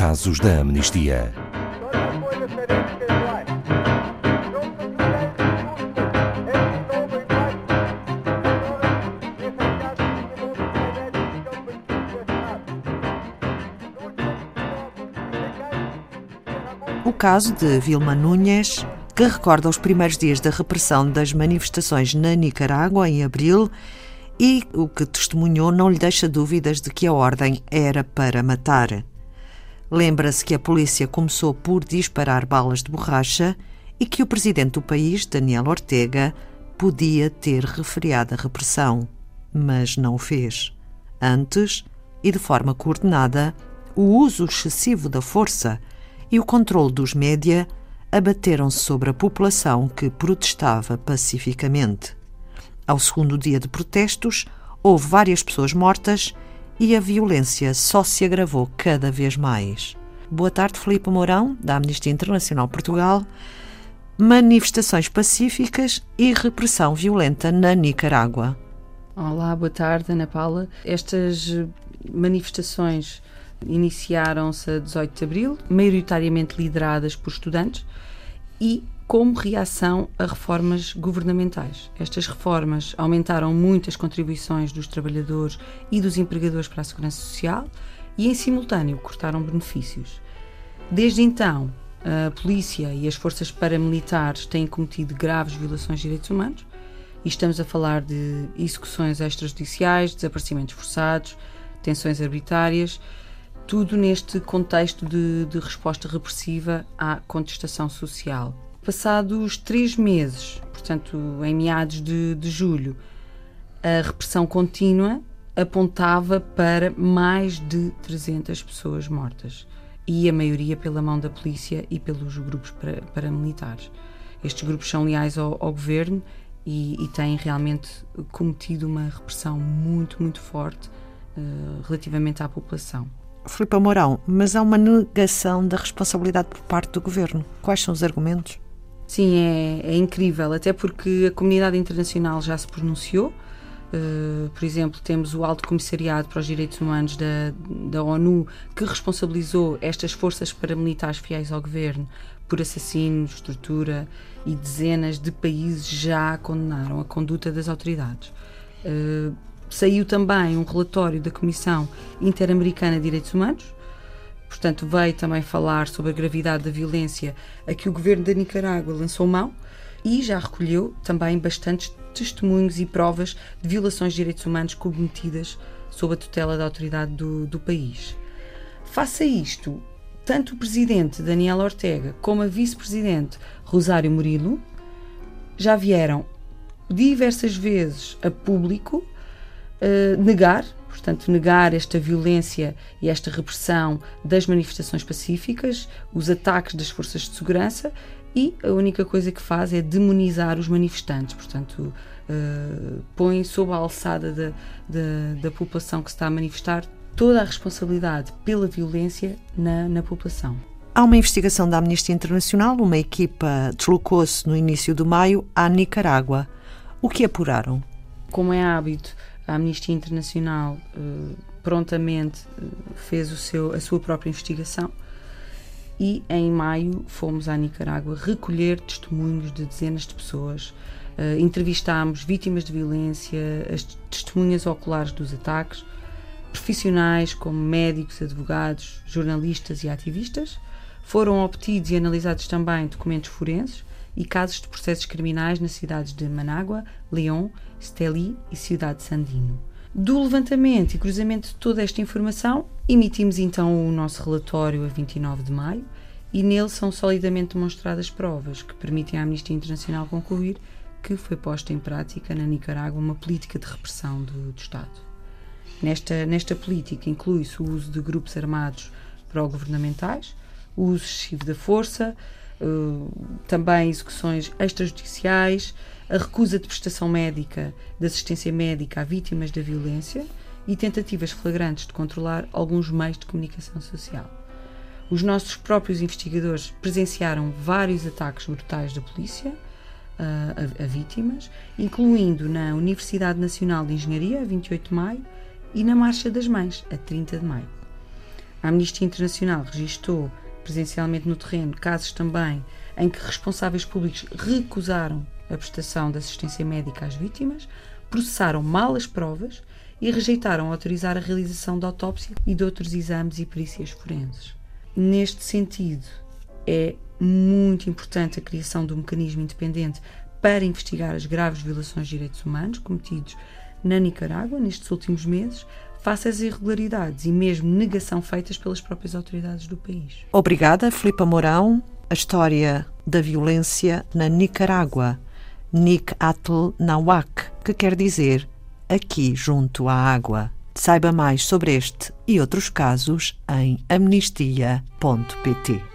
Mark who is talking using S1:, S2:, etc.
S1: casos da amnistia.
S2: O caso de Vilma Núñez, que recorda os primeiros dias da repressão das manifestações na Nicarágua em abril e o que testemunhou não lhe deixa dúvidas de que a ordem era para matar. Lembra-se que a polícia começou por disparar balas de borracha e que o presidente do país, Daniel Ortega, podia ter refriado a repressão, mas não o fez. Antes, e de forma coordenada, o uso excessivo da força e o controle dos média abateram-se sobre a população que protestava pacificamente. Ao segundo dia de protestos, houve várias pessoas mortas e a violência só se agravou cada vez mais. Boa tarde, Filipe Mourão, da Amnistia Internacional Portugal. Manifestações pacíficas e repressão violenta na Nicarágua.
S3: Olá, boa tarde, Ana Paula. Estas manifestações iniciaram-se a 18 de abril, maioritariamente lideradas por estudantes e como reação a reformas governamentais. Estas reformas aumentaram muito as contribuições dos trabalhadores e dos empregadores para a segurança social e, em simultâneo, cortaram benefícios. Desde então, a polícia e as forças paramilitares têm cometido graves violações de direitos humanos e estamos a falar de execuções extrajudiciais, desaparecimentos forçados, tensões arbitrárias, tudo neste contexto de, de resposta repressiva à contestação social. Passados três meses, portanto, em meados de, de julho, a repressão contínua apontava para mais de 300 pessoas mortas e a maioria pela mão da polícia e pelos grupos paramilitares. Estes grupos são leais ao, ao governo e, e, têm realmente cometido uma repressão muito, muito forte uh, relativamente à população.
S2: Filipe Mourão, mas há uma negação da responsabilidade por parte do governo. Quais são os argumentos?
S3: Sim, é, é incrível, até porque a comunidade internacional já se pronunciou. Uh, por exemplo, temos o Alto Comissariado para os Direitos Humanos da, da ONU, que responsabilizou estas forças paramilitares fiéis ao governo por assassinos, tortura e dezenas de países já condenaram a conduta das autoridades. Uh, saiu também um relatório da Comissão Interamericana de Direitos Humanos, portanto, veio também falar sobre a gravidade da violência a que o governo da Nicarágua lançou mão e já recolheu também bastantes testemunhos e provas de violações de direitos humanos cometidas sob a tutela da autoridade do, do país. Face a isto, tanto o presidente Daniel Ortega como a vice-presidente Rosário Murilo já vieram diversas vezes a público uh, negar portanto, negar esta violência e esta repressão das manifestações pacíficas, os ataques das forças de segurança e a única coisa que faz é demonizar os manifestantes, portanto, uh, põe sob a alçada da, da, da, população que se está a manifestar toda a responsabilidade pela violência na, na população.
S2: Há uma investigação da Amnistia Internacional, uma equipa deslocou-se no início de maio à Nicarágua. O que apuraram?
S3: Como é hábito, a Amnistia Internacional uh, prontamente uh, fez o seu, a sua própria investigação e em maio fomos à Nicarágua recolher testemunhos de dezenas de pessoas. Uh, entrevistámos vítimas de violência, as testemunhas oculares dos ataques, profissionais como médicos, advogados, jornalistas e ativistas. Foram obtidos e analisados também documentos forenses e casos de processos criminais nas cidades de Manágua, León, Esteli e Cidade Sandino. Do levantamento e cruzamento de toda esta informação, emitimos então o nosso relatório a 29 de maio e nele são solidamente demonstradas provas que permitem à Amnistia Internacional concluir que foi posta em prática na Nicarágua uma política de repressão do, do Estado. Nesta, nesta política inclui-se o uso de grupos armados pró-governamentais, o uso excessivo da força, também execuções extrajudiciais, a recusa de prestação médica, de assistência médica a vítimas da violência e tentativas flagrantes de controlar alguns meios de comunicação social. Os nossos próprios investigadores presenciaram vários ataques brutais da polícia a, a, a vítimas, incluindo na Universidade Nacional de Engenharia, a 28 de maio, e na Marcha das Mães, a 30 de maio. A Amnistia Internacional registou presencialmente no terreno casos também em que responsáveis públicos recusaram a prestação de assistência médica às vítimas, processaram mal as provas e rejeitaram autorizar a realização de autópsia e de outros exames e perícias forenses. Neste sentido, é muito importante a criação de um mecanismo independente para investigar as graves violações de direitos humanos cometidos na Nicarágua nestes últimos meses, face às irregularidades e mesmo negação feitas pelas próprias autoridades do país.
S2: Obrigada, Filipa Mourão. A história da violência na Nicarágua. Nik Atl Nawak, que quer dizer aqui junto à água. Saiba mais sobre este e outros casos em amnistia.pt.